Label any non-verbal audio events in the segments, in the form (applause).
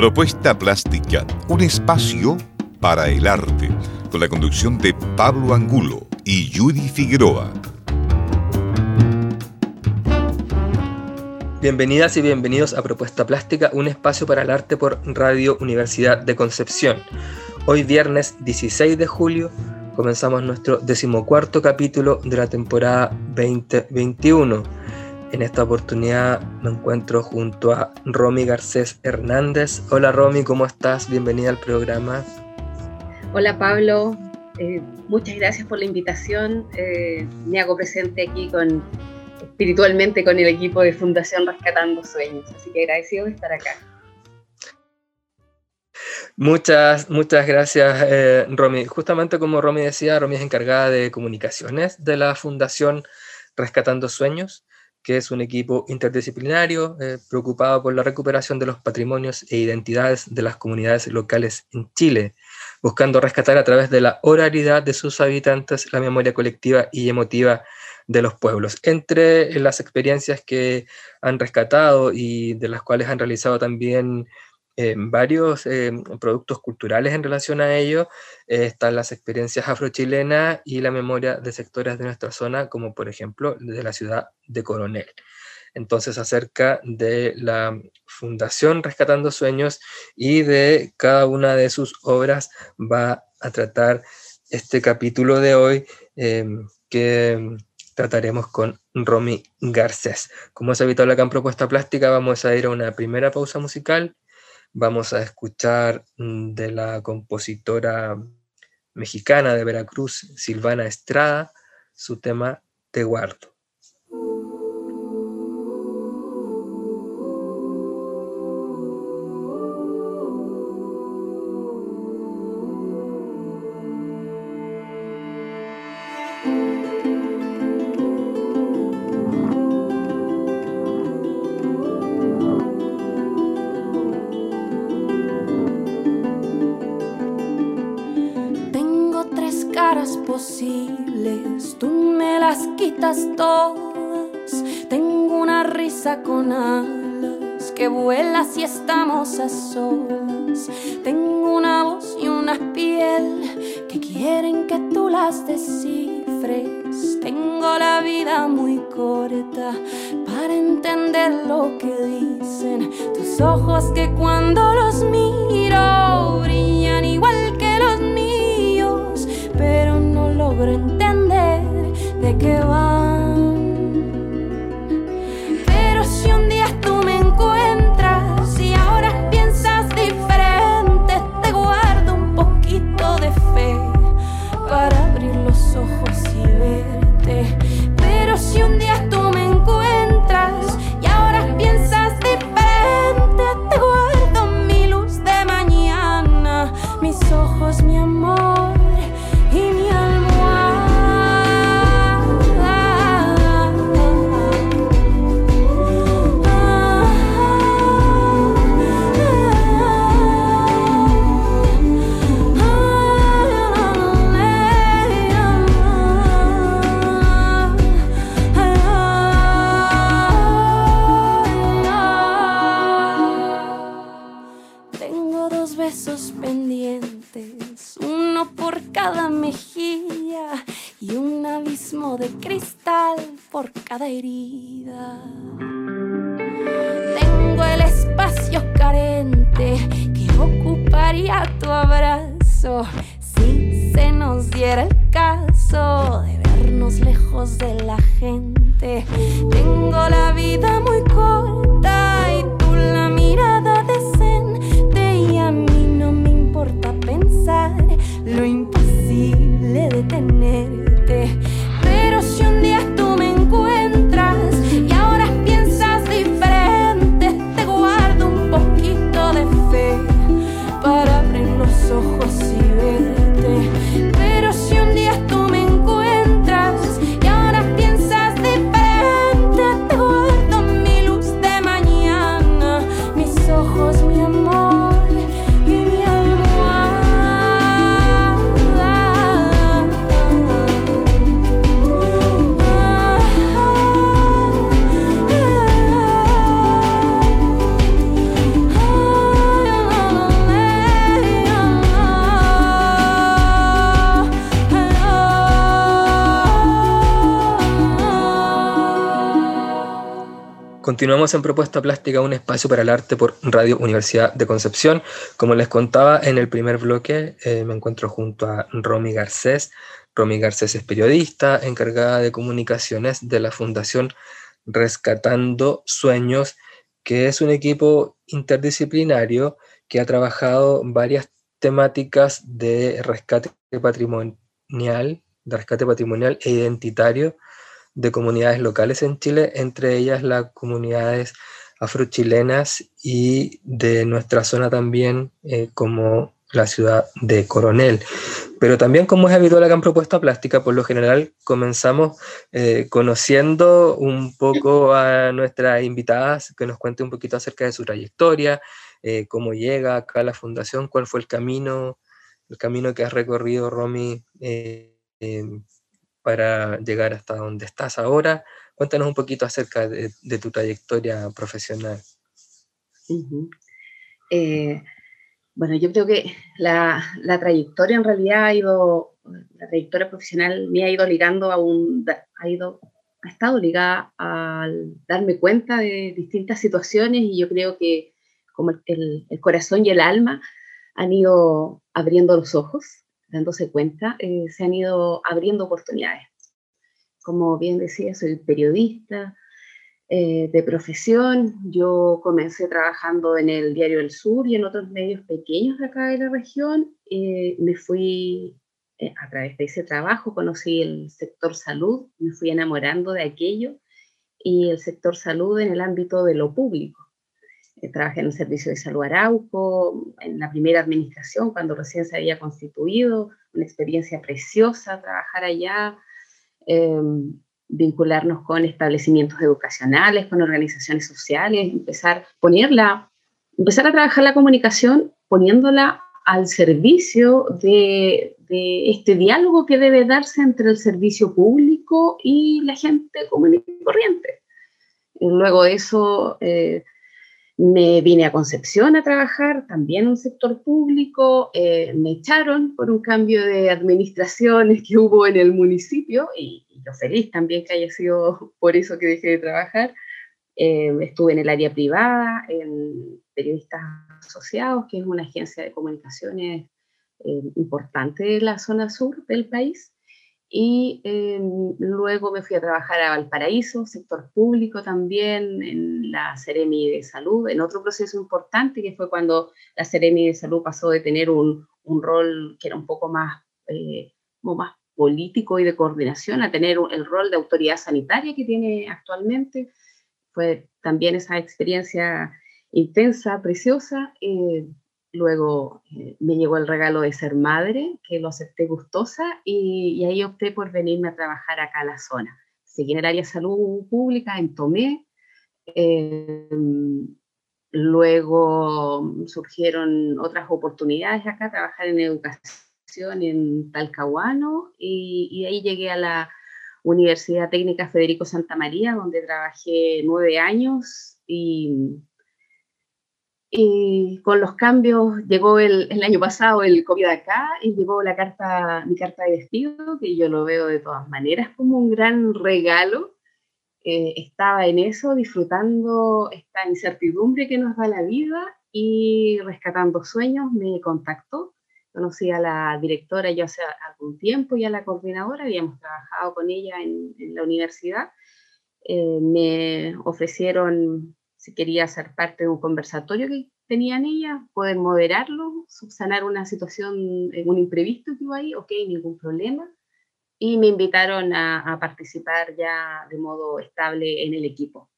Propuesta Plástica, un espacio para el arte, con la conducción de Pablo Angulo y Judy Figueroa. Bienvenidas y bienvenidos a Propuesta Plástica, un espacio para el arte por Radio Universidad de Concepción. Hoy viernes 16 de julio comenzamos nuestro decimocuarto capítulo de la temporada 2021. En esta oportunidad me encuentro junto a Romy Garcés Hernández. Hola Romy, ¿cómo estás? Bienvenida al programa. Hola Pablo, eh, muchas gracias por la invitación. Eh, me hago presente aquí con espiritualmente con el equipo de Fundación Rescatando Sueños. Así que agradecido de estar acá. Muchas, muchas gracias, eh, Romy. Justamente como Romy decía, Romy es encargada de comunicaciones de la Fundación Rescatando Sueños, que es un equipo interdisciplinario eh, preocupado por la recuperación de los patrimonios e identidades de las comunidades locales en Chile, buscando rescatar a través de la oralidad de sus habitantes la memoria colectiva y emotiva de los pueblos. Entre las experiencias que han rescatado y de las cuales han realizado también varios eh, productos culturales en relación a ello, eh, están las experiencias afrochilenas y la memoria de sectores de nuestra zona, como por ejemplo de la ciudad de Coronel. Entonces, acerca de la Fundación Rescatando Sueños y de cada una de sus obras va a tratar este capítulo de hoy que trataremos con Romy Garcés. Como es habitual acá en Propuesta Plástica, vamos a ir a una primera pausa musical. Vamos a escuchar mm, de la compositora mexicana de Veracruz, Silvana Estrada, su tema Te guardo. Tengo una voz y una piel que quieren que tú las descifres. Tengo la vida muy corta para entender lo que dicen tus ojos que cuando los miro Continuamos en Propuesta Plástica, un espacio para el arte por Radio Universidad de Concepción. Como les contaba en el primer bloque, eh, me encuentro junto a Romy Garcés. Romy Garcés es periodista, encargada de comunicaciones de la Fundación Rescatando Sueños, que es un equipo interdisciplinario que ha trabajado varias temáticas de rescate patrimonial, de rescate patrimonial e identitario de comunidades locales en Chile, entre ellas las comunidades afrochilenas y de nuestra zona también, eh, como la ciudad de Coronel. Pero también, como es habitual acá en Propuesta Plástica, por lo general comenzamos eh, conociendo un poco a nuestras invitadas, que nos cuente un poquito acerca de su trayectoria, eh, cómo llega acá a la fundación, cuál fue el camino, el camino que has recorrido, Romy, para llegar hasta donde estás ahora. Cuéntanos un poquito acerca de, tu trayectoria profesional. Eh, bueno, yo creo que la, trayectoria en realidad ha ido, la trayectoria profesional me ha ido ligando a un, ha ido, ha estado ligada al darme cuenta de distintas situaciones y yo creo que como el, el corazón y el alma han ido abriendo los ojos dándose cuenta, eh, se han ido abriendo oportunidades. Como bien decía, soy periodista eh, de profesión. Yo comencé trabajando en el Diario del Sur y en otros medios pequeños de acá de la región. Eh, me fui, a través de ese trabajo, conocí el sector salud, me fui enamorando de aquello y el sector salud en el ámbito de lo público trabajé en el Servicio de Salud Arauco, en la primera administración, cuando recién se había constituido, una experiencia preciosa trabajar allá, em, vincularnos con establecimientos educacionales, con organizaciones sociales, empezar, ponerla, empezar a trabajar la comunicación poniéndola al servicio de, de, este diálogo que debe darse entre el servicio público y la gente común y corriente. Luego de eso, eh, me vine a Concepción a trabajar, también en un sector público, eh, me echaron por un cambio de administraciones que hubo en el municipio y, yo feliz también que haya sido por eso que dejé de trabajar. Eh, estuve en el área privada, en Periodistas Asociados, que es una agencia de comunicaciones eh, importante de la zona sur del país y em, luego me fui a trabajar a Valparaíso, sector público también, en la Ceremi de Salud, en otro proceso importante que fue cuando la Ceremi de Salud pasó de tener un, un rol que era un poco más, eh, más político y de coordinación a tener el rol de autoridad sanitaria que tiene actualmente. Fue también esa experiencia intensa, preciosa. Eh, Luego eh, me llegó el regalo de ser madre, que lo acepté gustosa, y, ahí opté por venirme a trabajar acá a la zona. Seguí en el área de salud pública, en Tomé. Em, luego surgieron otras oportunidades acá, trabajar en educación en Talcahuano, y, ahí llegué a la Universidad Técnica Federico Santa María, donde trabajé nueve años y y con los cambios llegó el, el, año pasado el COVID acá y llegó la carta, mi carta de despido, que yo lo veo de todas maneras como un gran regalo. Eh, estaba en eso, disfrutando esta incertidumbre que nos da la vida y rescatando sueños, me contactó. Conocí a la directora ya hace algún tiempo y a la coordinadora, habíamos trabajado con ella en, en la universidad. Eh, me ofrecieron si quería ser parte de un conversatorio que tenían ella, poder moderarlo, subsanar una situación, un imprevisto que hubo ahí, ok, ningún problema. Y me invitaron a, participar ya de modo estable en el equipo.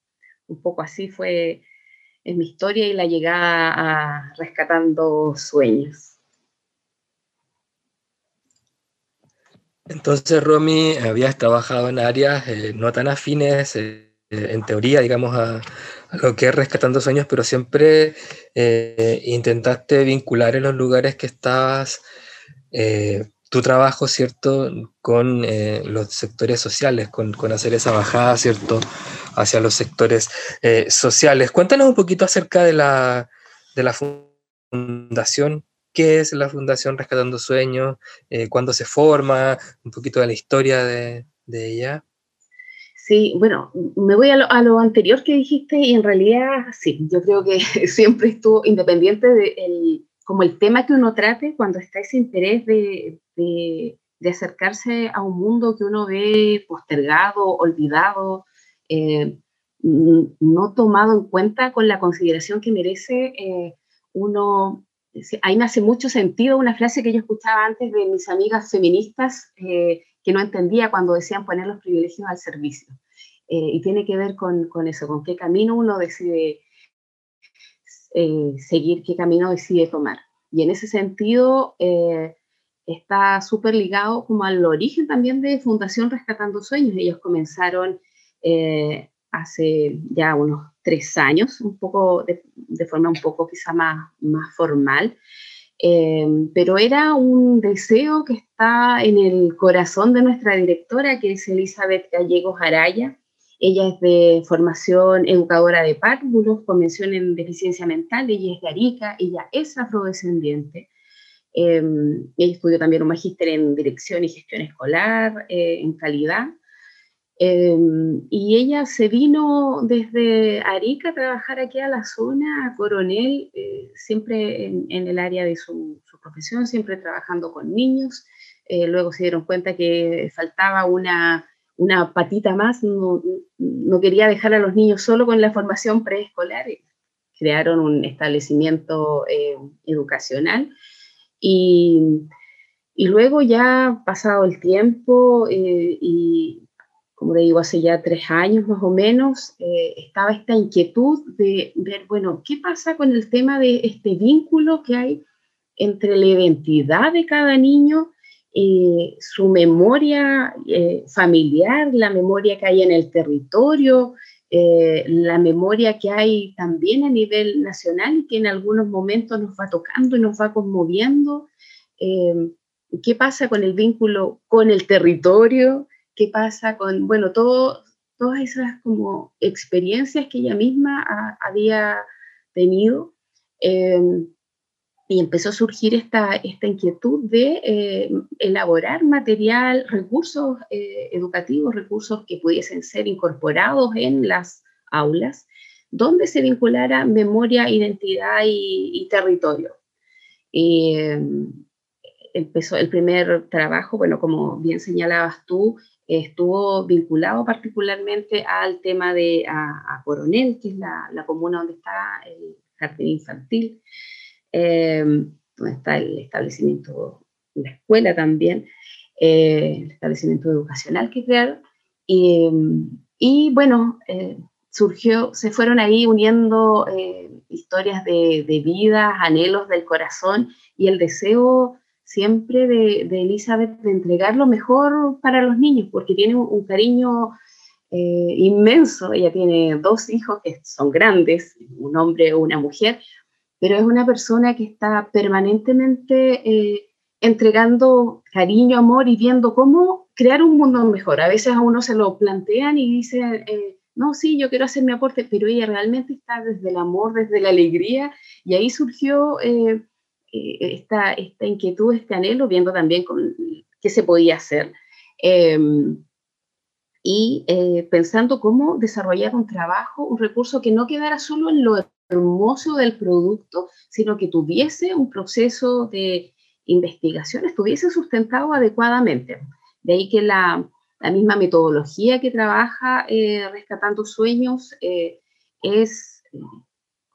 Un poco así fue en mi historia y la llegada a Rescatando Sueños. Entonces, Romy, habías trabajado en áreas eh, no tan afines, eh, en teoría, digamos, a, lo que es Rescatando Sueños, pero siempre eh, intentaste vincular en los lugares que estabas eh, tu trabajo, ¿cierto?, con eh, los sectores sociales, con, hacer esa bajada, ¿cierto?, hacia los sectores sociales. Cuéntanos un poquito acerca de la, de la fundación. ¿Qué es la Fundación Rescatando Sueños? ¿Cuándo se forma? Un poquito de la historia de, de ella. Sí, bueno, me voy a lo, anterior que dijiste y en realidad sí, yo creo que (laughs) siempre estuvo independiente de el, como el tema que uno trate, cuando está ese interés de, de, acercarse a un mundo que uno ve postergado, olvidado, eh, no tomado en cuenta con la consideración que merece, eh, uno, ahí me hace mucho sentido una frase que yo escuchaba antes de mis amigas feministas, eh, que no entendía cuando decían poner los privilegios al servicio. Eh, y tiene que ver con, con, eso, con qué camino uno decide eh, seguir, qué camino decide tomar. Y en ese sentido está súper ligado como al origen también de Fundación Rescatando Sueños. Ellos comenzaron hace ya unos tres años, un poco de, forma un poco quizá más, más formal, eh, pero era un deseo que está en el corazón de nuestra directora, que es Elizabeth Gallegos Araya. Ella es de formación educadora de párvulos, convención en deficiencia mental, ella es de Arica, ella es afrodescendiente. Eh, ella estudió también un magíster en dirección y gestión escolar, eh, en calidad. Em, y ella se vino desde Arica a trabajar aquí a la zona, a Coronel, eh, siempre en, el área de su, profesión, siempre trabajando con niños. Eh, luego se dieron cuenta que faltaba una, una patita más, no, no, quería dejar a los niños solo con la formación preescolar. Crearon un establecimiento eh, educacional y, y, luego ya pasado el tiempo y como te digo, hace ya tres años más o menos, eh, estaba esta inquietud de ver, bueno, ¿qué pasa con el tema de este vínculo que hay entre la identidad de cada niño, y su memoria eh, familiar, la memoria que hay en el territorio, eh, la memoria que hay también a nivel nacional y que en algunos momentos nos va tocando y nos va conmoviendo? ¿Qué pasa con el vínculo con el territorio? Qué pasa con, bueno, todo, todas esas como experiencias que ella misma había tenido. Em, y empezó a surgir esta, esta inquietud de eh, elaborar material, recursos eh, educativos, recursos que pudiesen ser incorporados en las aulas, donde se vinculara memoria, identidad y, territorio. Em, empezó el primer trabajo, bueno, como bien señalabas tú, estuvo vinculado particularmente al tema de a, Coronel, que es la, la, comuna donde está el jardín infantil, eh, donde está el establecimiento, la escuela también, eh, el establecimiento educacional que crearon. Y, y bueno, eh, surgió, se fueron ahí uniendo historias de, de vida, anhelos del corazón y el deseo siempre de, Elizabeth de entregar lo mejor para los niños, porque tiene un, cariño eh, inmenso. Ella tiene dos hijos que son grandes, un hombre o una mujer, pero es una persona que está permanentemente eh, entregando cariño, amor y viendo cómo crear un mundo mejor. A veces a uno se lo plantean y dicen, eh, no, sí, yo quiero hacer mi aporte, pero ella realmente está desde el amor, desde la alegría, y ahí surgió esta, esta, inquietud, este anhelo, viendo también qué se podía hacer. Em, y eh, pensando cómo desarrollar un trabajo, un recurso que no quedara solo en lo hermoso del producto, sino que tuviese un proceso de investigación, estuviese sustentado adecuadamente. De ahí que la, la misma metodología que trabaja eh, Rescatando Sueños es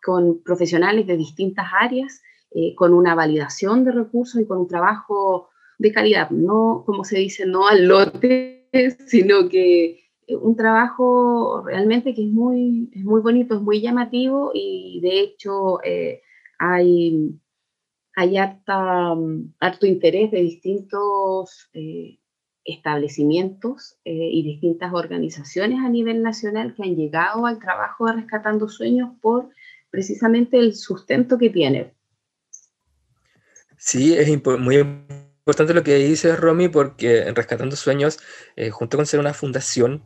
con profesionales de distintas áreas eh, con una validación de recursos y con un trabajo de calidad, no como se dice, no al lote, (laughs) sino que eh, un trabajo realmente que es muy, es muy bonito, es muy llamativo y de hecho eh, hay, hay harto interés de distintos establecimientos y distintas organizaciones a nivel nacional que han llegado al trabajo de Rescatando Sueños por precisamente el sustento que tiene. Sí, es muy importante lo que dices, Romy, porque en Rescatando Sueños, eh, junto con ser una fundación,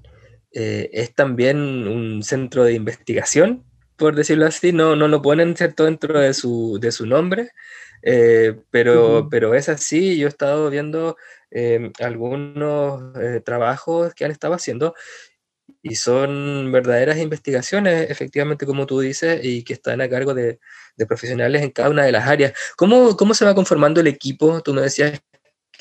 eh, es también un centro de investigación, por decirlo así, no, no lo ponen ¿cierto? dentro de su, de su nombre, eh, pero, pero es así, yo he estado viendo algunos trabajos que han estado haciendo y son verdaderas investigaciones, efectivamente, como tú dices, y que están a cargo de, de profesionales en cada una de las áreas. ¿Cómo, ¿Cómo se va conformando el equipo? Tú me decías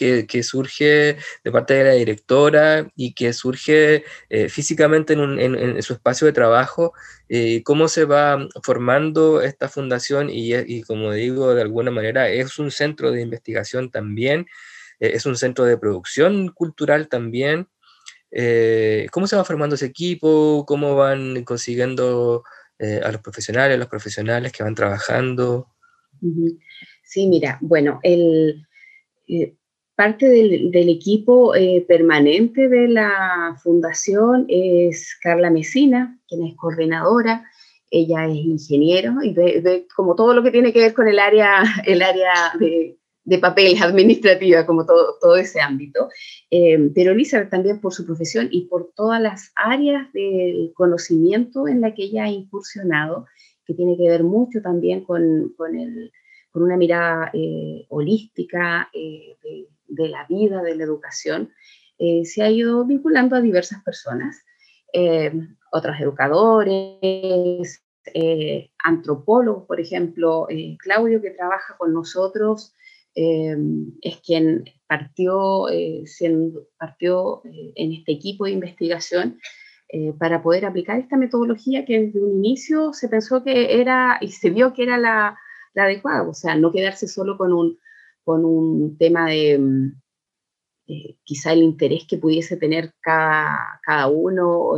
que, que, surge de parte de la directora y que surge eh, físicamente en, un, en, en, su espacio de trabajo. Eh, ¿Cómo se va formando esta fundación? Y, y, como digo, de alguna manera es un centro de investigación también, eh, es un centro de producción cultural también. Eh, ¿Cómo se va formando ese equipo? ¿Cómo van consiguiendo eh, a los profesionales, los profesionales que van trabajando? Sí, mira, bueno, eh, parte del, equipo permanente de la fundación es Carla Mesina, quien es coordinadora. Ella es ingeniero y ve, ve, como todo lo que tiene que ver con el área, el área de, de papeles (laughs) administrativa, como todo, todo ese ámbito. Eh, pero Elizabeth también por su profesión y por todas las áreas del conocimiento en la que ella ha incursionado, que tiene que ver mucho también con, con, el, con una mirada eh, holística eh, de, la vida, de la educación, se ha ido vinculando a diversas personas, otros educadores, antropólogos, por ejemplo, Claudio que trabaja con nosotros eh, es quien partió, eh, partió eh, en este equipo de investigación eh, para poder aplicar esta metodología que desde un inicio se pensó que era y se vio que era la, la adecuada, o sea, no quedarse solo con un, con un tema de mm, quizá el interés que pudiese tener cada, cada uno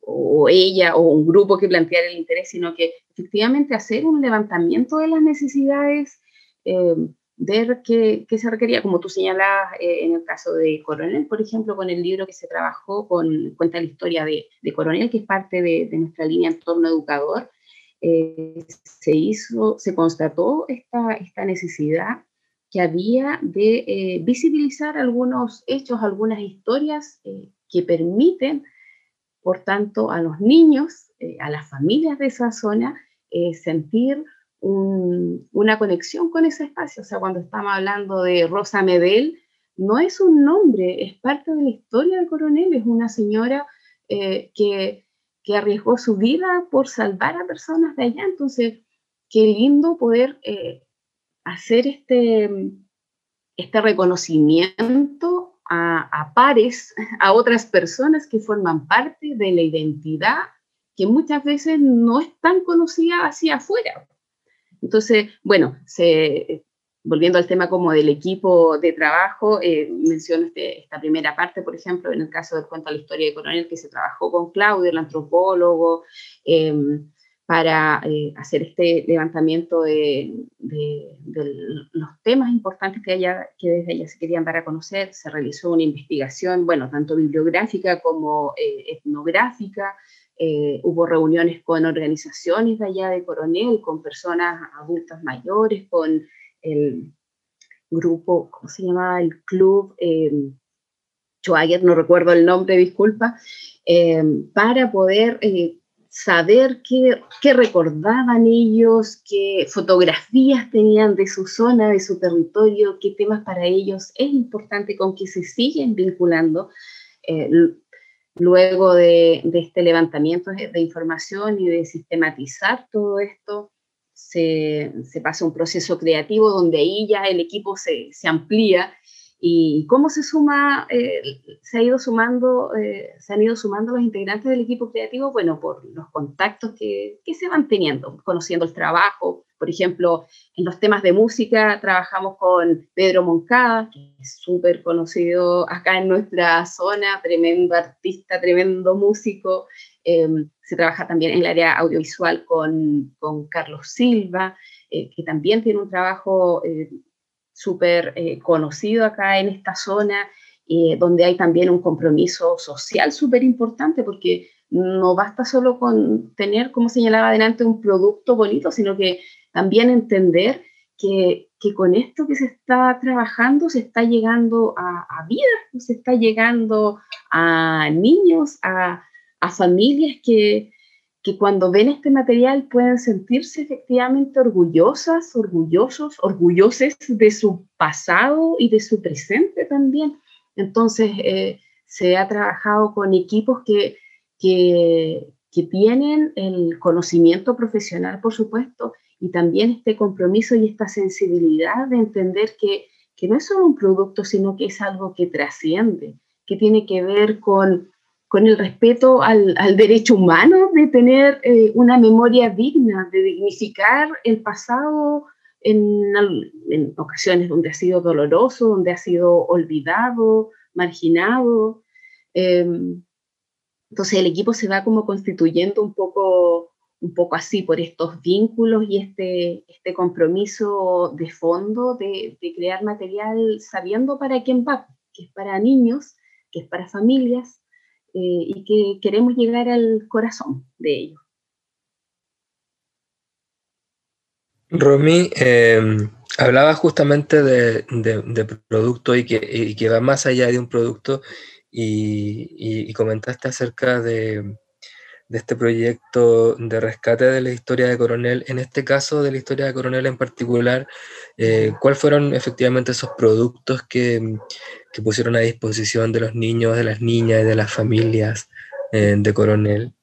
o, ella o un grupo que planteara el interés, sino que efectivamente hacer un levantamiento de las necesidades eh, ver qué, se requería, como tú señalabas eh, en el caso de Coronel, por ejemplo, con el libro que se trabajó, con cuenta la historia de, Coronel, que es parte de, nuestra línea en torno educador, eh, se hizo, se constató esta, esta necesidad que había de eh, visibilizar algunos hechos, algunas historias eh, que permiten, por tanto, a los niños, a las familias de esa zona, sentir un, una conexión con ese espacio. O sea, cuando estamos hablando de Rosa Medel, no es un nombre, es parte de la historia de Coronel, es una señora eh, que, que, arriesgó su vida por salvar a personas de allá. Entonces, qué lindo poder eh, hacer este, este reconocimiento a, a pares, (laughs) a otras personas que forman parte de la identidad que muchas veces no es tan conocida hacia afuera. Entonces, bueno, volviendo al tema como del equipo de trabajo, eh, menciono este, esta primera parte, por ejemplo, en el caso del cuento de la historia de Coronel, que se trabajó con Claudio, el antropólogo, eh, para eh, hacer este levantamiento de, los temas importantes que, que desde ella se querían dar a conocer. Se realizó una investigación, bueno, tanto bibliográfica como eh, etnográfica, eh, hubo reuniones con organizaciones de allá de Coronel, con personas adultas mayores, con el grupo, ¿cómo se llama? El club eh, Schwager, no recuerdo el nombre, disculpa, eh, para poder eh, saber qué, recordaban ellos, qué fotografías tenían de su zona, de su territorio, qué temas para ellos es importante con que se siguen vinculando. Luego de, este levantamiento de, de, información y de sistematizar todo esto, se, se, pasa un proceso creativo donde ahí ya el equipo se, se amplía y cómo se suma, eh, se ha ido sumando, eh, se han ido sumando los integrantes del equipo creativo, bueno, por los contactos que, que se van teniendo, conociendo el trabajo, por ejemplo, en los temas de música trabajamos con Pedro Moncada, que es súper conocido acá en nuestra zona, tremendo artista, tremendo músico. Eh, se trabaja también en el área audiovisual con, con Carlos Silva, eh, que también tiene un trabajo súper eh, conocido acá en esta zona, donde hay también un compromiso social súper importante, porque no basta solo con tener, como señalaba adelante, un producto bonito, sino que también entender que, que, con esto que se está trabajando se está llegando a, a vidas, se está llegando a niños, a, a familias que, que, cuando ven este material pueden sentirse efectivamente orgullosas, orgullosos, orgulloses de su pasado y de su presente también. Entonces, eh, se ha trabajado con equipos que que, que tienen el conocimiento profesional, por supuesto, y también este compromiso y esta sensibilidad de entender que, que no es solo un producto, sino que es algo que trasciende, que tiene que ver con, con el respeto al, al, derecho humano de tener eh, una memoria digna, de dignificar el pasado en, en, ocasiones donde ha sido doloroso, donde ha sido olvidado, marginado. Eh, entonces el equipo se va como constituyendo un poco un poco así por estos vínculos y este, este compromiso de fondo de, crear material sabiendo para quién va, que es para niños, que es para familias y que queremos llegar al corazón de ellos. Romy, em, hablaba justamente de, de, producto y que, que, va más allá de un producto y comentaste acerca de, de este proyecto de rescate de la historia de Coronel, en este caso de la historia de Coronel en particular, eh, ¿cuáles fueron efectivamente esos productos que, que, pusieron a disposición de los niños, de las niñas y de las familias eh, de Coronel?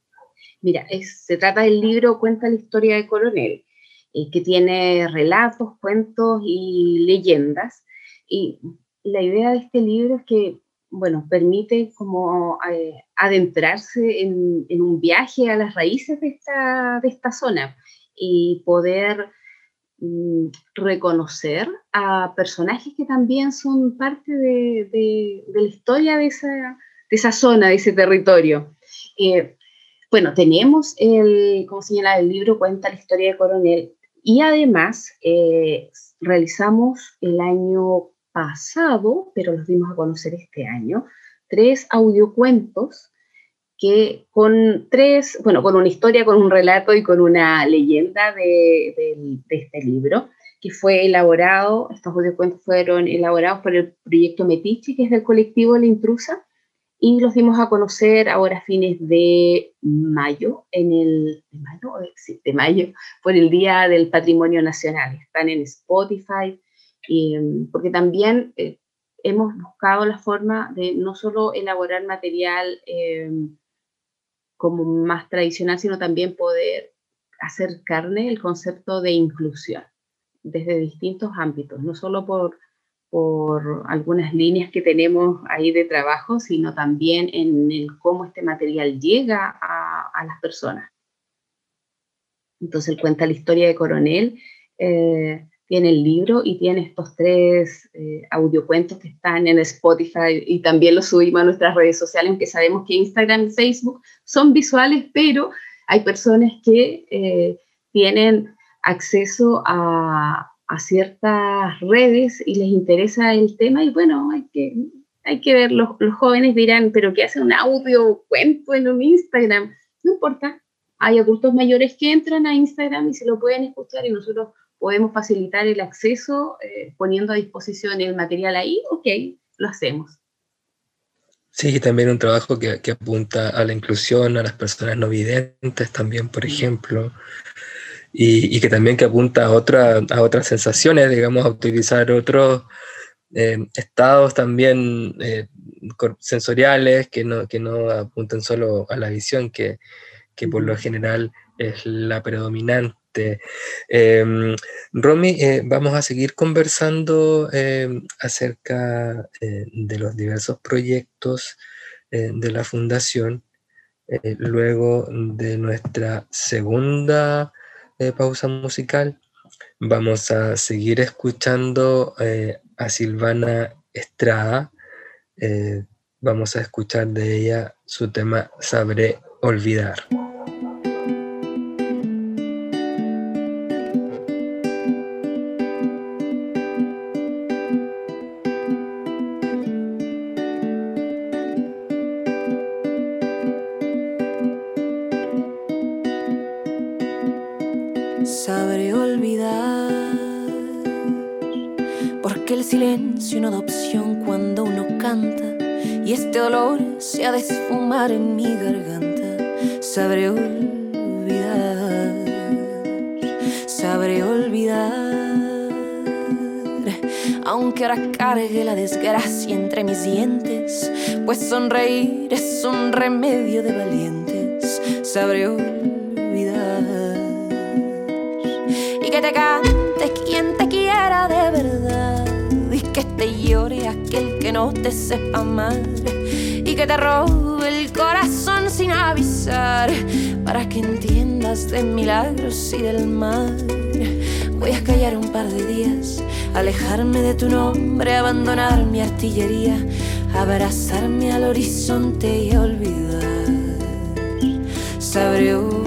Mira, se trata del libro Cuenta la historia de Coronel, eh, que tiene relatos, cuentos y leyendas. Y la idea de este libro es que bueno, permite como eh, adentrarse en, un viaje a las raíces de esta, de esta zona y poder reconocer a personajes que también son parte de, de, la historia de esa, de esa, zona, de ese territorio. Eh, bueno, tenemos, el, como señala el libro, cuenta la historia de Coronel y además eh, realizamos el año pasado, pero los dimos a conocer este año, tres audiocuentos que con tres, bueno, con una historia, con un relato y con una leyenda de, este libro, que fue elaborado, estos audiocuentos fueron elaborados por el proyecto Metiche, que es del colectivo La Intrusa, y los dimos a conocer ahora a fines de mayo, en el, de mayo, sí, de mayo, por el Día del Patrimonio Nacional. Están en Spotify, Mm, porque también eh, hemos buscado la forma de no solo elaborar material eh, como más tradicional, sino también poder hacer carne el concepto de inclusión desde distintos ámbitos, no solo por, por algunas líneas que tenemos ahí de trabajo, sino también en el cómo este material llega a, a las personas. Entonces él cuenta la historia de Coronel, eh, tiene el libro y tiene estos tres eh, audiocuentos que están en Spotify y también los subimos a nuestras redes sociales, aunque sabemos que Instagram y Facebook son visuales, pero hay personas que eh, tienen acceso a, ciertas redes y les interesa el tema y bueno, hay que, hay que ver, los, los jóvenes dirán, pero ¿qué hace un audio cuento en un Instagram? No importa, hay adultos mayores que entran a Instagram y se lo pueden escuchar y nosotros podemos facilitar el acceso eh, poniendo a disposición el material ahí, ok, lo hacemos. Sí, también un trabajo que, que, apunta a la inclusión, a las personas no videntes también, por ejemplo, y, y que también que apunta a, otra, a otras sensaciones, digamos, a utilizar otros eh, estados también eh, sensoriales que no, que no apunten solo a la visión, que, que por lo general es la predominante Em, Romy, eh, vamos a seguir conversando em, acerca eh, de los diversos proyectos eh, de la Fundación luego de nuestra segunda pausa musical. Vamos a seguir escuchando a Silvana Estrada. vamos a escuchar de ella su tema Sabré olvidar. Una adopción cuando uno canta y este olor se ha de esfumar en mi garganta. Sabré olvidar, sabré olvidar, aunque ahora cargue la desgracia entre mis dientes, pues sonreír es un remedio de valiente sabré olvidar. Y que te cante no te sepa amar. Y que te robe el corazón sin avisar. Para que entiendas de milagros y del mal. Voy a callar un par de días, alejarme de tu nombre, abandonar mi artillería, abrazarme al horizonte y olvidar. Sabré olvidar.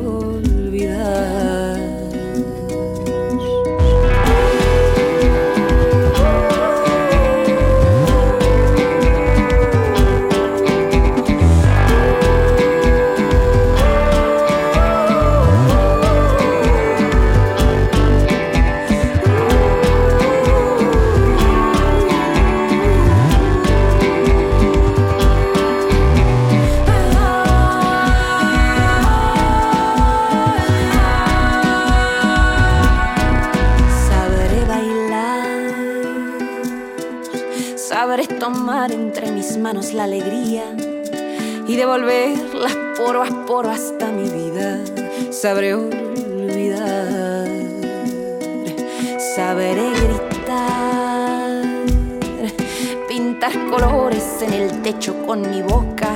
La alegría y devolverlas poro a poro hasta mi vida. Sabré olvidar, sabré gritar, pintar colores en el techo con mi boca,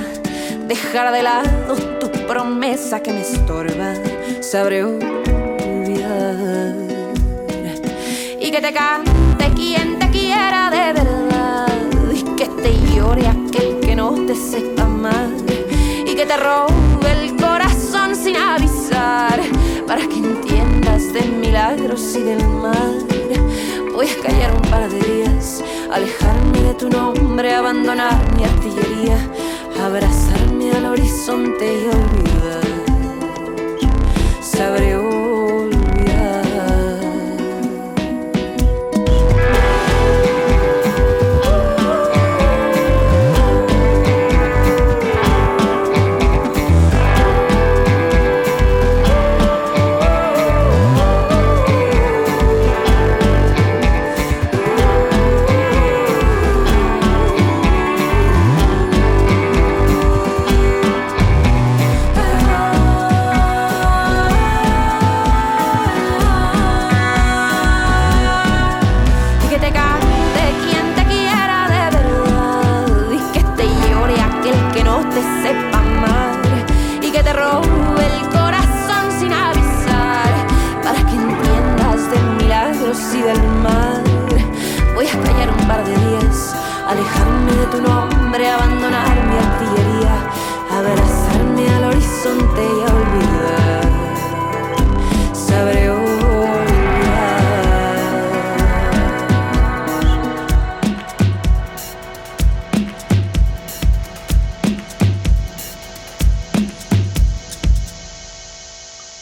dejar de lado tu promesa que me estorba. Sabré olvidar y que te cante quien te quiera de verdad llore aquel que no te sepa amar y que te robe el corazón sin avisar para que entiendas de milagros y del mal. Voy a callar un par de días, alejarme de tu nombre, abandonar mi artillería, abrazarme al horizonte y olvidar. Sabré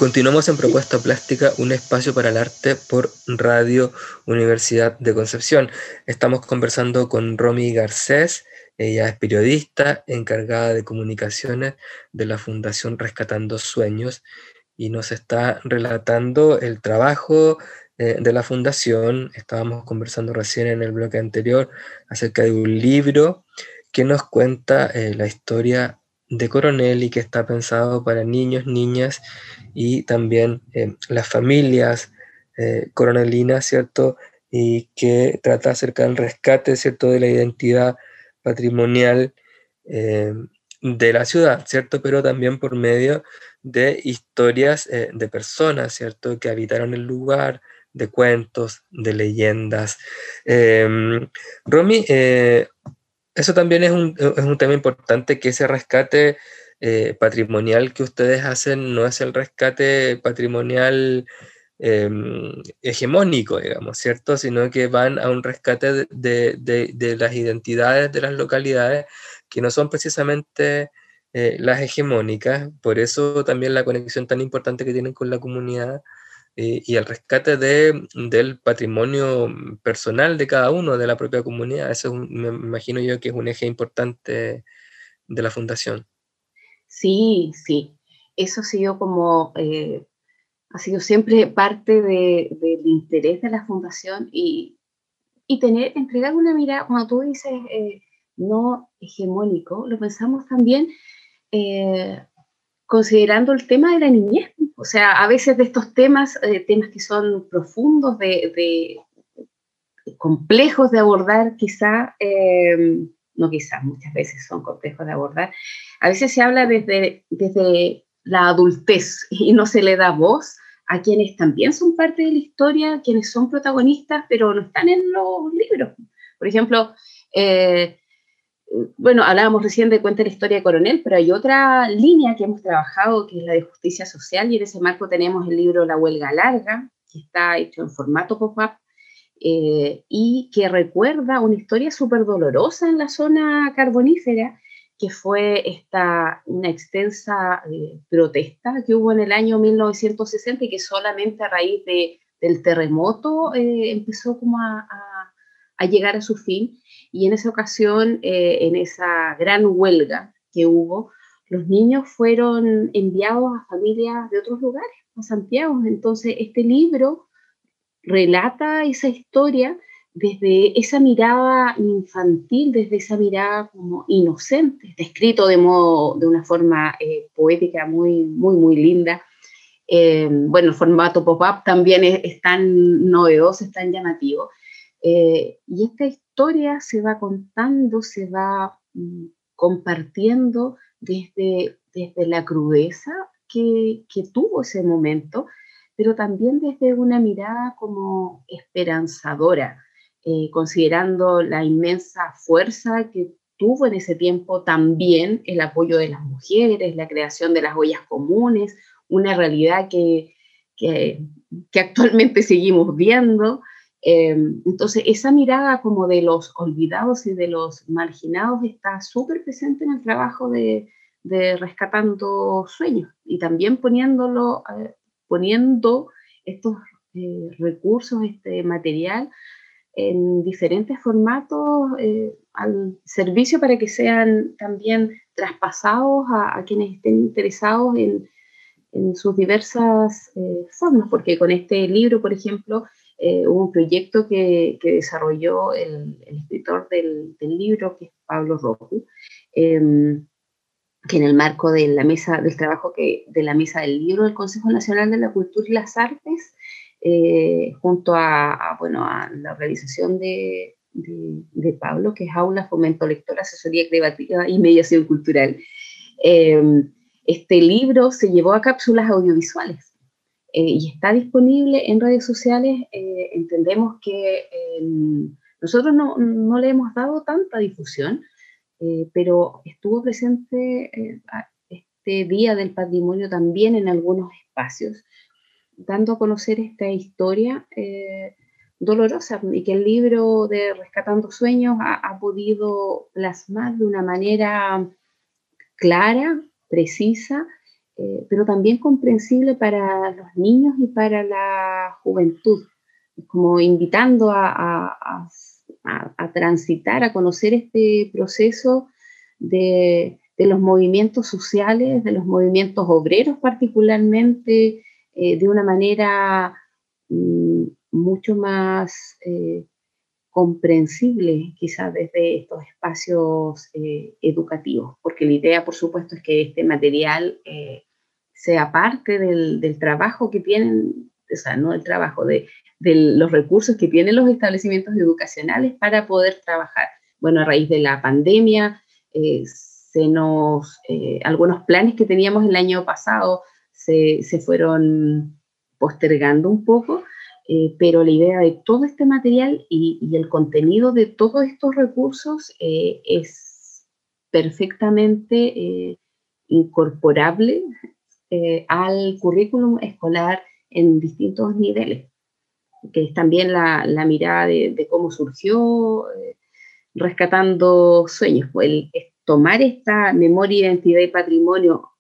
Continuamos en Propuesta Plástica, un espacio para el arte por Radio Universidad de Concepción. Estamos conversando con Romy Garcés, ella es periodista encargada de comunicaciones de la Fundación Rescatando Sueños y nos está relatando el trabajo eh, de la fundación. Estábamos conversando recién en el bloque anterior acerca de un libro que nos cuenta eh, la historia de Coronel y que está pensado para niños, niñas y también eh, las familias eh, coronelinas, ¿cierto? Y que trata acerca del rescate, ¿cierto?, de la identidad patrimonial eh, de la ciudad, ¿cierto? Pero también por medio de historias de personas, ¿cierto?, que habitaron el lugar, de cuentos, de leyendas. Em, Romy, eso también es un, es un tema importante, que ese rescate eh, patrimonial que ustedes hacen no es el rescate patrimonial em, hegemónico, digamos, ¿cierto? Sino que van a un rescate de, las identidades de las localidades que no son precisamente eh, las hegemónicas, por eso también la conexión tan importante que tienen con la comunidad eh, y el rescate de, del patrimonio personal de cada uno, de la propia comunidad. Eso me imagino yo que es un eje importante de la fundación. Sí, sí. Eso ha sido como, eh, ha sido siempre parte del interés de la fundación y, tener, entregar una mirada, cuando tú dices eh, no hegemónico, lo pensamos también considerando el tema de la niñez. O sea, a veces de estos temas, eh, temas que son profundos, de, complejos de abordar, quizá, eh, no quizá, muchas veces son complejos de abordar, a veces se habla desde, desde la adultez y no se le da voz a quienes también son parte de la historia, quienes son protagonistas, pero no están en los libros. Por ejemplo, eh, bueno, hablábamos recién de Cuenta la historia de Coronel, pero hay otra línea que hemos trabajado, que es la de justicia social, y en ese marco tenemos el libro La huelga larga, que está hecho en formato pop-up, eh, y que recuerda una historia súper dolorosa en la zona carbonífera, que fue esta, una extensa eh, protesta que hubo en el año 1960 y que solamente a raíz de, del terremoto eh, empezó como a, a, llegar a su fin. Y en esa ocasión, eh, en esa gran huelga que hubo, los niños fueron enviados a familias de otros lugares, a Santiago. Entonces, este libro relata esa historia desde esa mirada infantil, desde esa mirada como inocente, descrito de, modo, de una forma eh, poética muy, muy, muy linda. Eh, bueno, el formato pop-up también es, tan novedoso, es tan llamativo. Eh, y esta historia se va contando, se va mm, compartiendo desde, desde la crudeza que, que tuvo ese momento, pero también desde una mirada como esperanzadora, eh, considerando la inmensa fuerza que tuvo en ese tiempo también el apoyo de las mujeres, la creación de las ollas comunes, una realidad que, que, actualmente seguimos viendo. Eh, entonces, esa mirada como de los olvidados y de los marginados está súper presente en el trabajo de, de Rescatando Sueños y también poniéndolo, eh, poniendo estos recursos, este material en diferentes formatos eh, al servicio para que sean también traspasados a, quienes estén interesados en, en sus diversas eh, formas, porque con este libro, por ejemplo, eh, un proyecto que, que desarrolló el, escritor del, del, libro, que es Pablo Rojo, em, que en el marco de la mesa del trabajo que, de la mesa del libro del Consejo Nacional de la Cultura y las Artes, eh, junto a, bueno, a la organización de, de, Pablo, que es Aula Fomento Lector, Asesoría Creativa y Mediación Cultural. Em, este libro se llevó a cápsulas audiovisuales eh, y está disponible en redes sociales. Eh, entendemos que em, nosotros no, no, le hemos dado tanta difusión, pero estuvo presente este Día del Patrimonio también en algunos espacios dando a conocer esta historia eh, dolorosa y que el libro de Rescatando Sueños ha, podido plasmar de una manera clara, precisa, eh, pero también comprensible para los niños y para la juventud, como invitando a, a transitar, a conocer este proceso de, de los movimientos sociales, de los movimientos obreros particularmente, eh, de una manera mm, mucho más eh, comprensible, quizás desde estos espacios educativos, porque la idea, por supuesto, es que este material sea parte del, trabajo que tienen, o sea, no el trabajo, de, de, los recursos que tienen los establecimientos educacionales para poder trabajar. Bueno, a raíz de la pandemia, se nos, algunos planes que teníamos el año pasado se, fueron postergando un poco, eh, pero la idea de todo este material y, el contenido de todos estos recursos eh, es perfectamente eh, al currículum escolar en distintos niveles, que es también la, mirada de, cómo surgió rescatando sueños, pues el, tomar esta memoria, identidad y patrimonio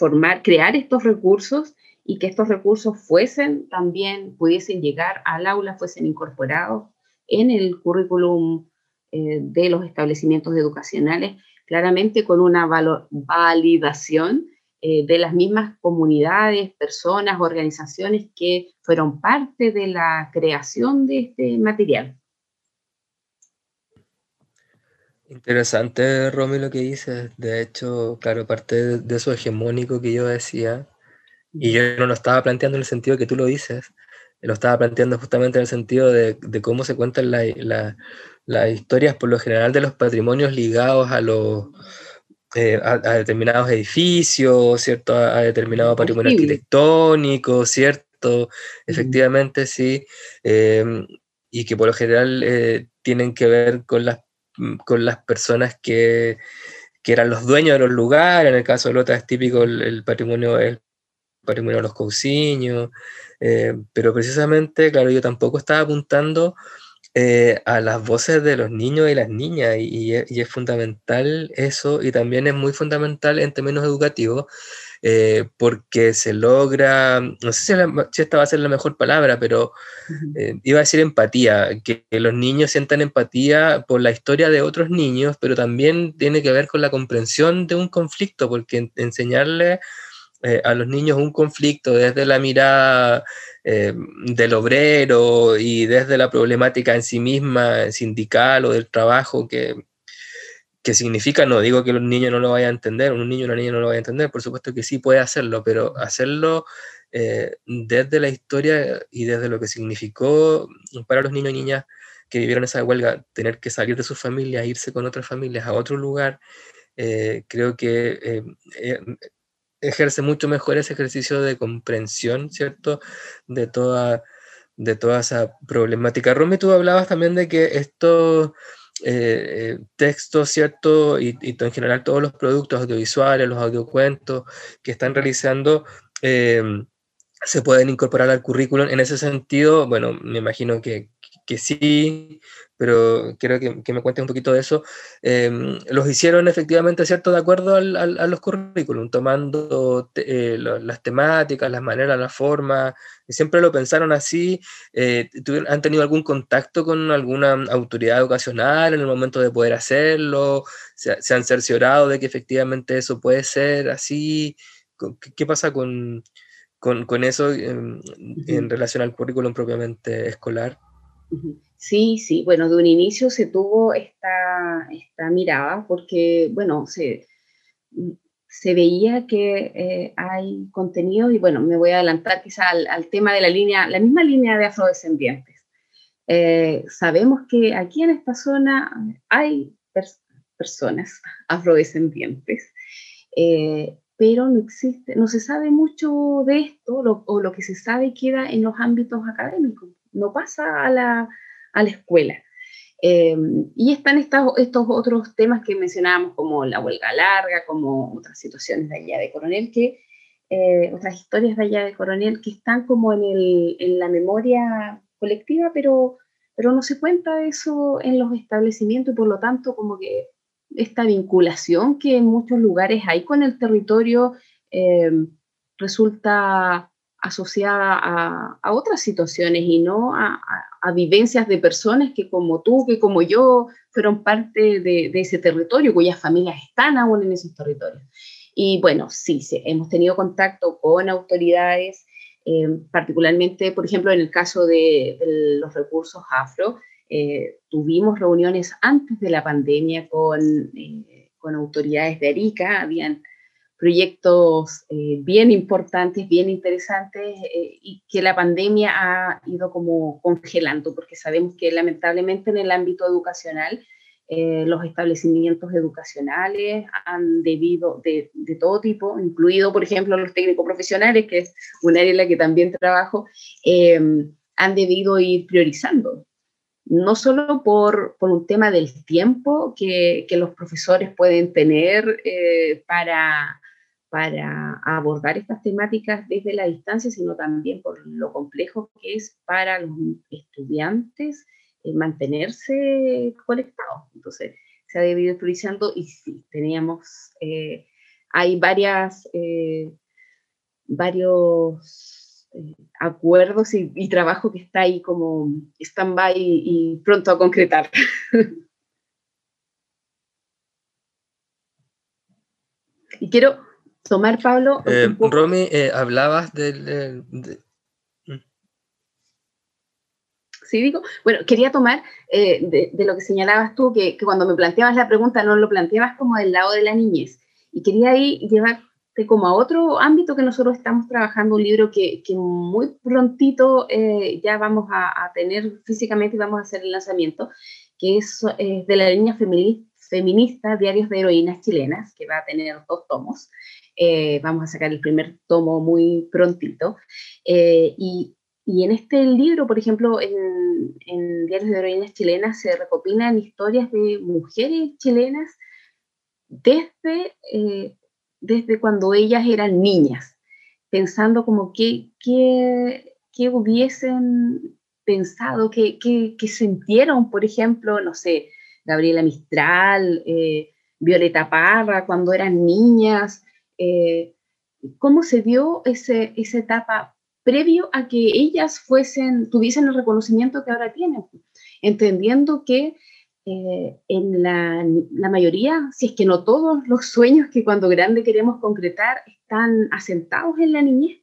formar, crear estos recursos y que estos recursos fuesen también, pudiesen llegar al aula, fuesen incorporados en el currículum eh, de los establecimientos educacionales, claramente con una validación eh, de las mismas comunidades, personas, organizaciones que fueron parte de la creación de este material. Interesante, Romy, lo que dices. De hecho, claro, parte de eso hegemónico que yo decía, y yo no lo estaba planteando en el sentido que tú lo dices, lo estaba planteando justamente en el sentido de, cómo se cuentan las historias por lo general de los patrimonios ligados a los eh, a, determinados edificios, ¿cierto? A, determinado patrimonio arquitectónico, ¿cierto? Efectivamente, sí. Em, y que por lo general eh, tienen que ver con las, con las personas que, eran los dueños de los lugares. En el caso de Lota es típico el, patrimonio, el patrimonio de los cousiños. Eh, pero precisamente, claro, yo tampoco estaba apuntando eh, a las voces de los niños y las niñas, y, es fundamental eso, y también es muy fundamental en términos educativos, eh, porque se logra, no sé si, esta va a ser la mejor palabra, pero iba a decir empatía, que, los niños sientan empatía por la historia de otros niños, pero también tiene que ver con la comprensión de un conflicto, porque enseñarle eh, a los niños un conflicto desde la mirada eh, del obrero y desde la problemática en sí misma, sindical o del trabajo que, que significa, no digo que los niños no lo vayan a entender, un niño o una niña no lo vaya a entender, por supuesto que sí puede hacerlo, pero hacerlo eh, desde la historia y desde lo que significó para los niños y niñas que vivieron esa huelga, tener que salir de sus familias, irse con otras familias a otro lugar, creo que ejerce mucho mejor ese ejercicio de comprensión, ¿cierto? De toda, de toda esa problemática. Romy, tú hablabas también de que estos eh, textos, ¿cierto? Y, en general todos los productos audiovisuales, los audiocuentos que están realizando, eh, se pueden incorporar al currículum. En ese sentido, bueno, me imagino que, que sí, pero quiero que, me cuentes un poquito de eso. Em, los hicieron efectivamente, ¿cierto?, de acuerdo al, a los currículum, tomando eh, las temáticas, las maneras, las formas, siempre lo pensaron así. Eh, ¿Han tenido algún contacto con alguna autoridad educacional en el momento de poder hacerlo? ¿Se, han cerciorado de que efectivamente eso puede ser así? ¿Qué, pasa con, con, eso en, en relación al currículum propiamente escolar? Sí, sí, bueno, de un inicio se tuvo esta, esta mirada porque, bueno, se, se veía que eh, hay contenido y, bueno, me voy a adelantar quizá al, tema de la línea, la misma línea de afrodescendientes. Eh, sabemos que aquí en esta zona hay personas (laughs) afrodescendientes, eh, pero no existe, no se sabe mucho de esto, o lo que se sabe queda en los ámbitos académicos, no pasa a la, a la escuela. Eh, y están estos, otros temas que mencionábamos, como la huelga larga, como otras situaciones de allá de Coronel, que, eh, otras historias de allá de Coronel que están como en, el, en la memoria colectiva, pero, pero no se cuenta eso en los establecimientos y por lo tanto como que esta vinculación que en muchos lugares hay con el territorio eh, resulta asociada a, otras situaciones y no a, vivencias de personas que como tú, que como yo, fueron parte de, ese territorio, cuyas familias están aún en esos territorios. Y bueno, sí, sí hemos tenido contacto con autoridades, eh, particularmente, por ejemplo, en el caso de, los recursos afro, eh, tuvimos reuniones antes de la pandemia con, eh, con autoridades de Arica, habían proyectos eh, bien importantes, bien interesantes eh, y que la pandemia ha ido como congelando, porque sabemos que lamentablemente en el ámbito educacional eh, los establecimientos educacionales han debido, de, de, todo tipo, incluido por ejemplo los técnicos profesionales, que es un área en la que también trabajo, han debido ir priorizando. No solo por, por, un tema del tiempo que, que los profesores pueden tener para, para abordar estas temáticas desde la distancia, sino también por lo complejo que es para los estudiantes eh, mantenerse conectados. Entonces, se ha debido priorizando y sí, teníamos, eh, hay varias, eh, varios acuerdos y, trabajo que está ahí como stand-by y, y pronto a concretar. (laughs) y quiero tomar, Pablo. Eh, Romy, eh, hablabas del. Mm. ¿Sí digo? Bueno, quería tomar eh, de, lo que señalabas tú, que, cuando me planteabas la pregunta no lo planteabas como del lado de la niñez. Y quería ahí llevarte como a otro ámbito que nosotros estamos trabajando, un libro que, muy prontito eh, ya vamos a, tener físicamente y vamos a hacer el lanzamiento, que es de la línea feminista, Diarios de Heroínas Chilenas, que va a tener dos tomos. Eh, vamos a sacar el primer tomo muy prontito. y y en este libro, por ejemplo, en, Diarios de Heroínas Chilenas se recopilan historias de mujeres chilenas desde, eh, desde cuando ellas eran niñas, pensando como que, que, hubiesen pensado, que, que, sintieron, por ejemplo, no sé, Gabriela Mistral, eh, Violeta Parra, cuando eran niñas, eh, cómo se dio ese, esa etapa previo a que ellas fuesen, tuviesen el reconocimiento que ahora tienen, entendiendo que eh, en la, mayoría, si es que no todos los sueños que cuando grande queremos concretar están asentados en la niñez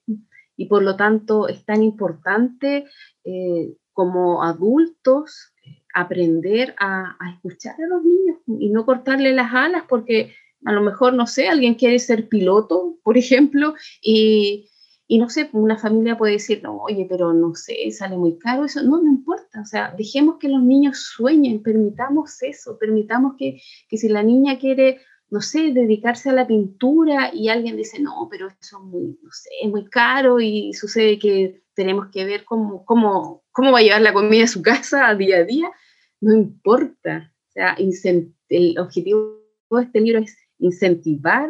y por lo tanto es tan importante eh, como adultos aprender a, a, escuchar a los niños y no cortarle las alas porque a lo mejor, no sé, alguien quiere ser piloto, por ejemplo, y, y no sé, una familia puede decir, no, oye, pero no sé, sale muy caro, eso no, no importa, o sea, dejemos que los niños sueñen, permitamos eso, permitamos que, que si la niña quiere, no sé, dedicarse a la pintura y alguien dice, no, pero eso es muy, no sé, es muy caro y sucede que tenemos que ver cómo, cómo, cómo va a llevar la comida a su casa día a día, no importa, o sea, el objetivo de este libro es incentivar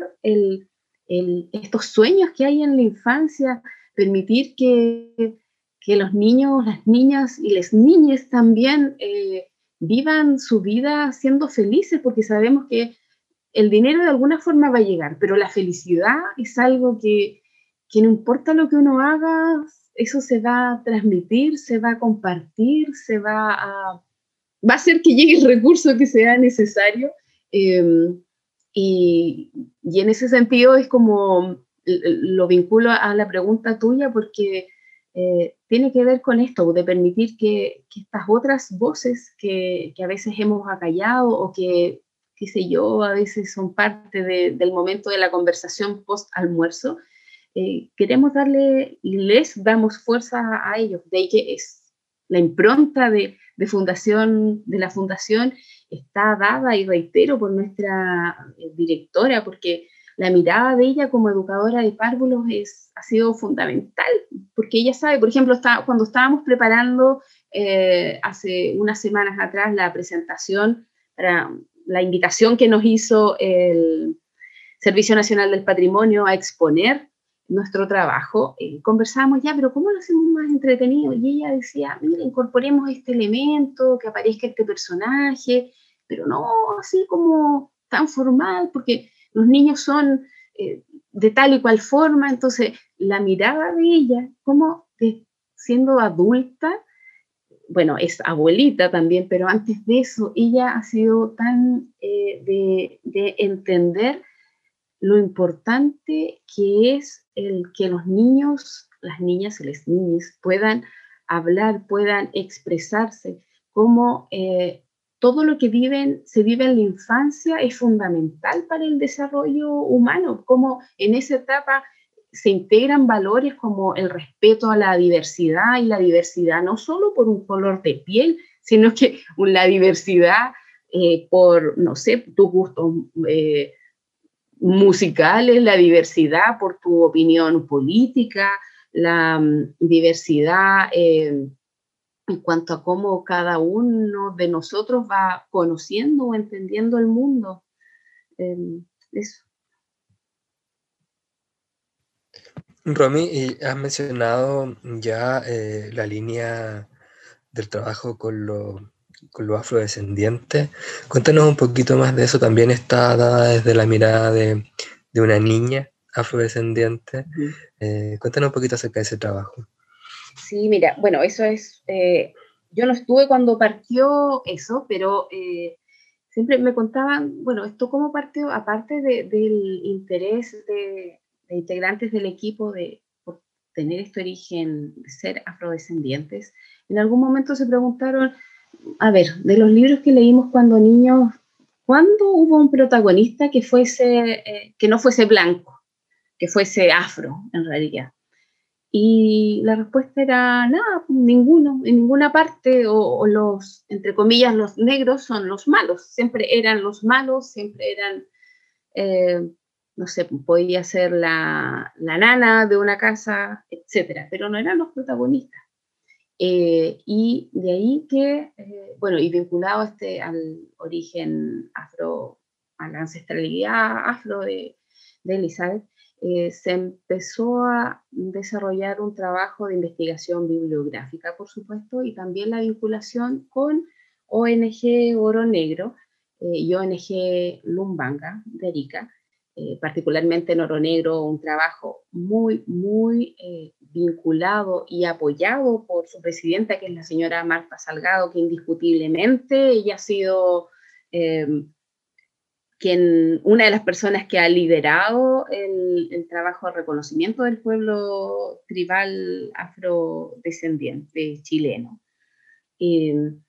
estos sueños que hay en la infancia, permitir que, los niños, las niñas y las niñas también eh, vivan su vida siendo felices, porque sabemos que el dinero de alguna forma va a llegar, pero la felicidad es algo que, que no importa lo que uno haga, eso se va a transmitir, se va a compartir, se va a, va a hacer que llegue el recurso que sea necesario. Eh, y, en ese sentido es como lo vinculo a la pregunta tuya porque eh, tiene que ver con esto, de permitir que, estas otras voces que, a veces hemos acallado o que, qué sé yo, a veces son parte del momento de la conversación post-almuerzo, eh, queremos darle y les damos fuerza a ellos. De ahí que es la impronta de, de fundación, de la fundación está dada, y reitero, por nuestra eh, directora, porque la mirada de ella como educadora de párvulos es, ha sido fundamental, porque ella sabe, por ejemplo, está, cuando estábamos preparando eh, hace unas semanas atrás la presentación para la invitación que nos hizo el Servicio Nacional del Patrimonio a exponer nuestro trabajo, eh, conversábamos ya, pero ¿cómo lo hacemos más entretenido? Y ella decía, mira, incorporemos este elemento, que aparezca este personaje, pero no así como tan formal, porque los niños son eh, de tal y cual forma, entonces la mirada de ella, como siendo adulta, bueno, es abuelita también, pero antes de eso, ella ha sido tan eh, de, de entender lo importante que es el que los niños, las niñas y las niñas puedan hablar, puedan expresarse, como eh, todo lo que viven, se vive en la infancia es fundamental para el desarrollo humano, como en esa etapa se integran valores como el respeto a la diversidad y la diversidad no solo por un color de piel, sino que (laughs) la diversidad eh, por, no sé, tus gustos eh, musicales, la diversidad por tu opinión política, la mm, diversidad eh, en cuanto a cómo cada uno de nosotros va conociendo o entendiendo el mundo. Em, eso. Romy, y has mencionado ya eh, la línea del trabajo con los con los afrodescendientes. Cuéntanos un poquito más de eso. También está dada desde la mirada de, de una niña afrodescendiente. Eh, cuéntanos un poquito acerca de ese trabajo. Sí, mira, bueno, eso es, eh, yo no estuve cuando partió eso, pero eh, siempre me contaban, bueno, esto cómo partió, aparte del interés de, de, integrantes del equipo de tener este origen de ser afrodescendientes, en algún momento se preguntaron, a ver, de los libros que leímos cuando niños, ¿cuándo hubo un protagonista que, fuese, eh, que no fuese blanco, que fuese afro en realidad? Y la respuesta era, nada, ninguno, en ninguna parte, o, los, entre comillas, los negros son los malos, siempre eran los malos, siempre eran, eh, no sé, podía ser la, la, nana de una casa, etcétera, pero no eran los protagonistas. Eh, y de ahí que, eh, bueno, y vinculado este, al origen afro, a la ancestralidad afro de, de Elizabeth, eh, se empezó a desarrollar un trabajo de investigación bibliográfica, por supuesto, y también la vinculación con ONG Oro Negro y ONG Lumbanga de Arica, eh, particularmente en Oro Negro, un trabajo muy, muy eh, vinculado y apoyado por su presidenta, que es la señora Marta Salgado, que indiscutiblemente ella ha sido em, quien, una de las personas que ha liderado el, trabajo de reconocimiento del pueblo tribal afrodescendiente chileno. Em,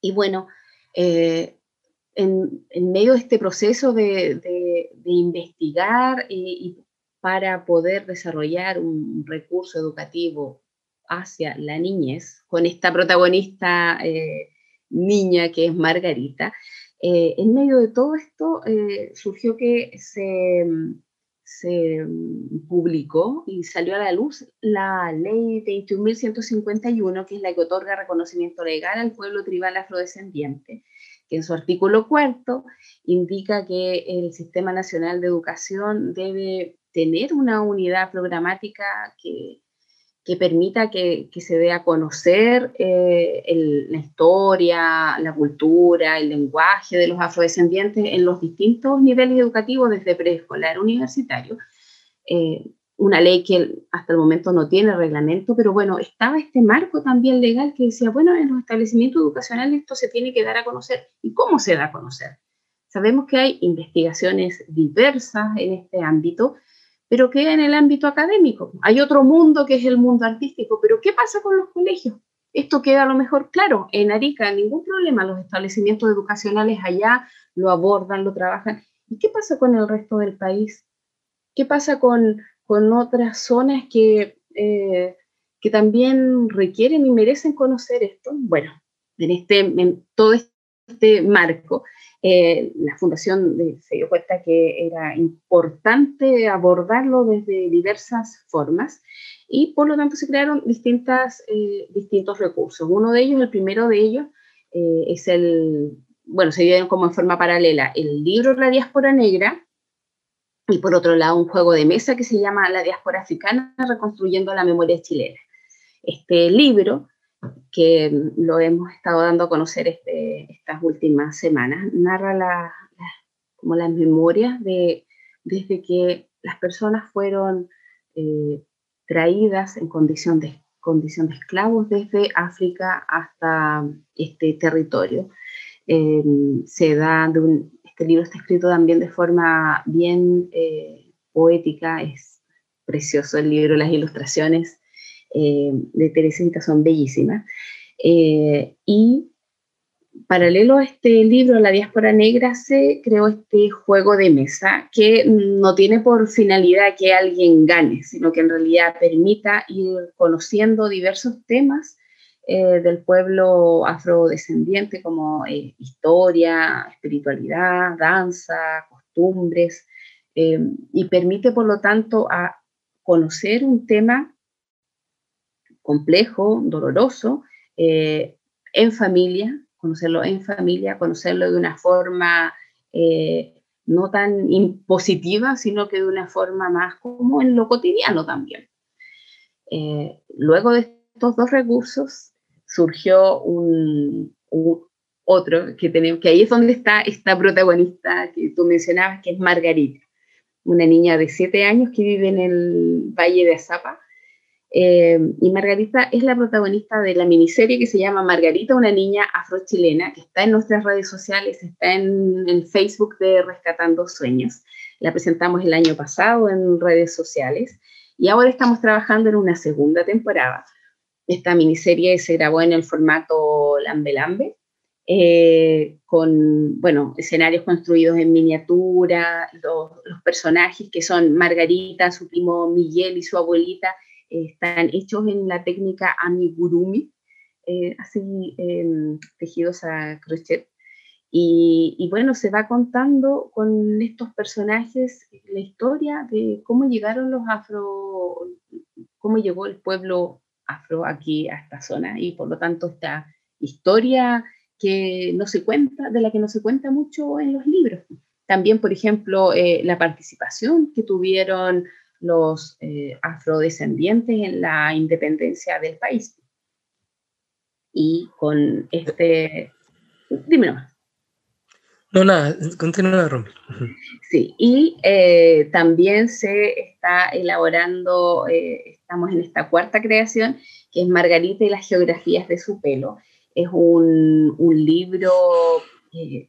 y bueno, eh, en, medio de este proceso de, investigar y, para poder desarrollar un recurso educativo hacia la niñez, con esta protagonista eh, niña que es Margarita, eh, en medio de todo esto eh, surgió que se, se publicó y salió a la luz la ley 21.151, que es la que otorga reconocimiento legal al pueblo tribal afrodescendiente en su artículo cuarto indica que el Sistema Nacional de Educación debe tener una unidad programática que, permita que, que, se dé a conocer eh, la historia, la cultura, el lenguaje de los afrodescendientes en los distintos niveles educativos, desde preescolar, universitario, eh, una ley que hasta el momento no tiene reglamento, pero bueno, estaba este marco también legal que decía, bueno, en los establecimientos educacionales esto se tiene que dar a conocer. ¿Y cómo se da a conocer? Sabemos que hay investigaciones diversas en este ámbito, pero queda en el ámbito académico. Hay otro mundo que es el mundo artístico, pero ¿qué pasa con los colegios? Esto queda a lo mejor claro, en Arica ningún problema, los establecimientos educacionales allá lo abordan, lo trabajan. ¿Y qué pasa con el resto del país? ¿Qué pasa con con otras zonas que, eh, que también requieren y merecen conocer esto. Bueno, en, este, en todo este marco, eh, la fundación se dio cuenta que era importante abordarlo desde diversas formas y por lo tanto se crearon distintas, eh, distintos recursos. Uno de ellos, el primero de ellos, es el, bueno, se dieron como en forma paralela el libro La diáspora negra, y por otro lado un juego de mesa que se llama La diáspora africana, reconstruyendo la memoria chilena. Este libro, que lo hemos estado dando a conocer este, estas últimas semanas, narra la, como las memorias de, desde que las personas fueron eh, traídas en condición de, condición de esclavos desde África hasta este territorio. Eh, se da de un, este libro está escrito también de forma bien eh, poética, es precioso el libro, las ilustraciones eh, de Teresita son bellísimas. Eh, y paralelo a este libro, La diáspora negra, se creó este juego de mesa que no tiene por finalidad que alguien gane, sino que en realidad permita ir conociendo diversos temas eh, del pueblo afrodescendiente como eh, historia, espiritualidad, danza, costumbres, eh, y permite por lo tanto a conocer un tema complejo, doloroso, en familia, conocerlo en familia, conocerlo de una forma no tan impositiva, sino que de una forma más como en lo cotidiano también. luego de estos dos recursos, surgió un, otro que tenemos, que ahí es donde está esta protagonista que tú mencionabas, que es Margarita, una niña de siete años que vive en el Valle de Azapa. Eh, y Margarita es la protagonista de la miniserie que se llama Margarita, una niña afrochilena, que está en nuestras redes sociales, está en el Facebook de Rescatando Sueños. La presentamos el año pasado en redes sociales Y ahora estamos trabajando en una segunda temporada. Esta miniserie se grabó en el formato Lambe Lambe, eh, con, bueno, escenarios construidos en miniatura, los, personajes que son Margarita, su primo Miguel y su abuelita, eh, están hechos en la técnica amigurumi, eh, así tejidos a crochet. Y, y, bueno, se va contando con estos personajes la historia de cómo llegaron los afro, cómo llegó el pueblo afro aquí a esta zona y por lo tanto esta historia que no se cuenta, de la que no se cuenta mucho en los libros. También, por ejemplo, eh, la participación que tuvieron los eh, afrodescendientes en la independencia del país. Y con este... Dime nomás. No, nada, continúa, Romy. Sí, y eh, también se está elaborando, estamos en esta cuarta creación, que es Margarita y las geografías de su pelo, es un, un libro, eh,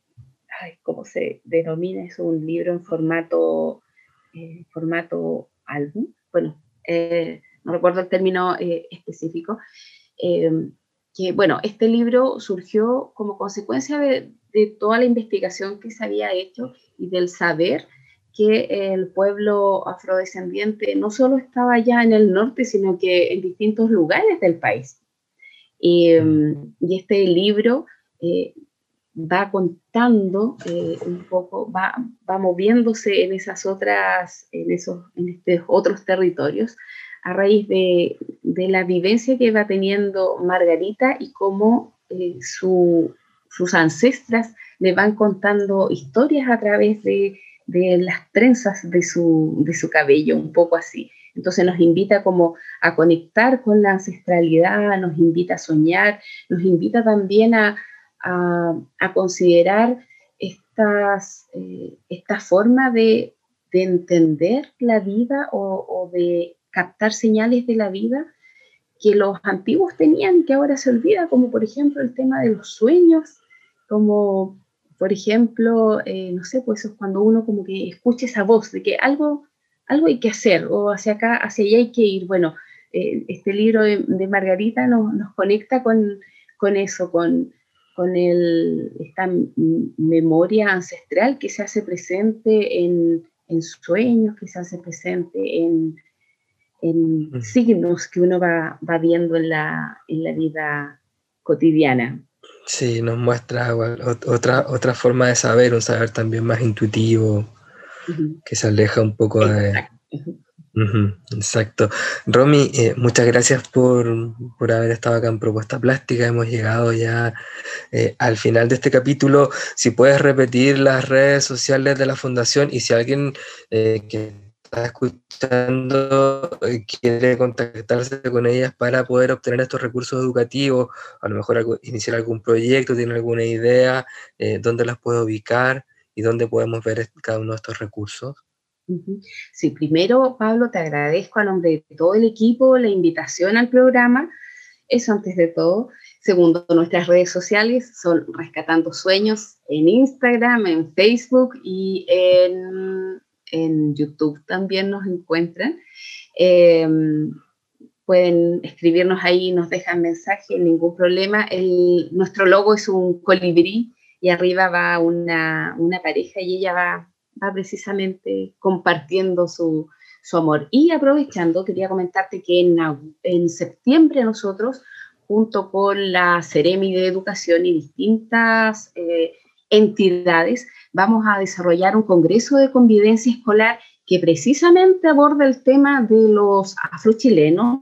¿cómo se denomina? Es un libro en formato, eh, formato álbum. Bueno, eh, no recuerdo el término específico. que bueno, este libro surgió como consecuencia de, de toda la investigación que se había hecho y del saber que el pueblo afrodescendiente no solo estaba ya en el norte, sino que en distintos lugares del país. Mm, y este libro eh, va contando eh, un poco, va, va, moviéndose en esas otras, en esos, en estos otros territorios a raíz de, de, la vivencia que va teniendo Margarita y cómo eh, su, sus ancestras le van contando historias a través de, de las trenzas de su, de su cabello, un poco así. Entonces nos invita como a conectar con la ancestralidad, nos invita a soñar, nos invita también a, considerar estas, eh, esta forma de, entender la vida o, de captar señales de la vida que los antiguos tenían que ahora se olvida, como por ejemplo el tema de los sueños, como por ejemplo, eh, no sé, pues es cuando uno como que escucha esa voz de que algo algo hay que hacer o hacia acá, hacia allá hay que ir. Bueno, eh, este libro de, Margarita nos, nos conecta con, con, eso, con, con el, esta memoria ancestral que se hace presente en, en sueños, que se hace presente en, en signos que uno va, va viendo en la, en la vida cotidiana. Sí, nos muestra otra, otra forma de saber, un saber también más intuitivo, que se aleja un poco de... exacto. Romy, eh, muchas gracias por, haber estado acá en Propuesta Plástica. Hemos llegado ya eh, al final de este capítulo. Si puedes repetir las redes sociales de la Fundación y si alguien eh, que está escuchando quiere contactarse con ellas para poder obtener estos recursos educativos, a lo mejor iniciar algún proyecto, tiene alguna idea, dónde las puede ubicar y dónde podemos ver cada uno de estos recursos? Sí, primero, Pablo, te agradezco a nombre de todo el equipo la invitación al programa. Eso antes de todo. Segundo, nuestras redes sociales son Rescatando Sueños en Instagram, en Facebook y en, en YouTube también nos encuentran. Em, pueden escribirnos ahí, nos dejan mensaje, ningún problema. Nuestro logo es un colibrí y arriba va una, pareja y ella va, va precisamente compartiendo su, amor. Y aprovechando, quería comentarte que en, en septiembre nosotros, junto con la Ceremi de Educación y distintas eh, entidades, vamos a desarrollar un congreso de convivencia escolar que precisamente aborda el tema de los afrochilenos,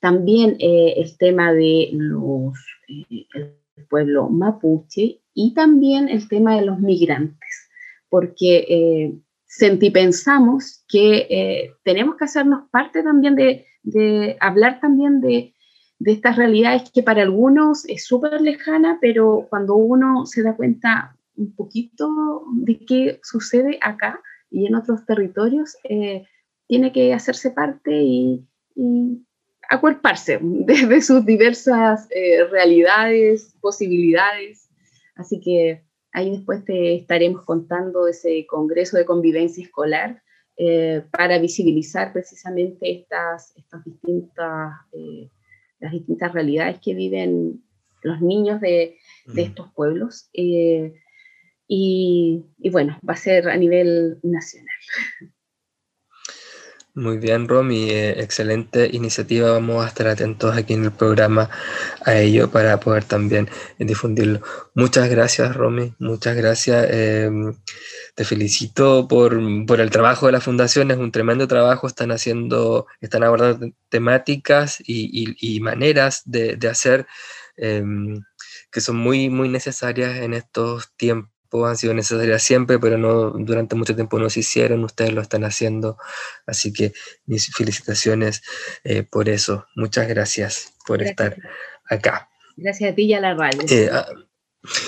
también eh, el tema de los, eh, el pueblo mapuche y también el tema de los migrantes, porque eh, pensamos que eh, tenemos que hacernos parte también de, hablar también de, de, estas realidades que para algunos es súper lejana, pero cuando uno se da cuenta un poquito de qué sucede acá y en otros territorios, eh, tiene que hacerse parte y, y acuerparse desde sus diversas eh, realidades, posibilidades. Así que ahí después te estaremos contando ese Congreso de Convivencia Escolar eh, para visibilizar precisamente estas, estas distintas, eh, las distintas realidades que viven los niños de, de mm. estos pueblos. Y, y, bueno, va a ser a nivel nacional. (laughs) Muy bien, Romy, eh, excelente iniciativa. Vamos a estar atentos aquí en el programa a ello para poder también difundirlo. Muchas gracias, Romy, muchas gracias. Em, te felicito por, el trabajo de la fundación, es un tremendo trabajo. Están haciendo, están abordando temáticas y, maneras de, hacer em, que son muy, muy necesarias en estos tiempos han sido necesarias siempre, pero no durante mucho tiempo no se hicieron, ustedes lo están haciendo, así que mis felicitaciones eh, por eso. Muchas gracias por estar acá. Gracias a ti y a la radio. Eh,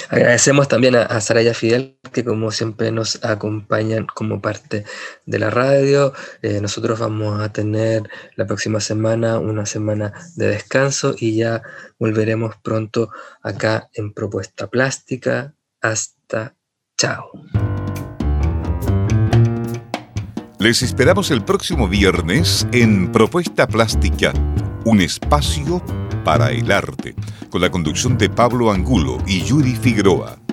agradecemos también a, Saraya Fidel, que como siempre nos acompañan como parte de la radio. Eh, nosotros vamos a tener la próxima semana una semana de descanso y ya volveremos pronto acá en Propuesta Plástica. Hasta chao. Les esperamos el próximo viernes en Propuesta Plástica, un espacio para el arte, con la conducción de Pablo Angulo y Yuri Figueroa.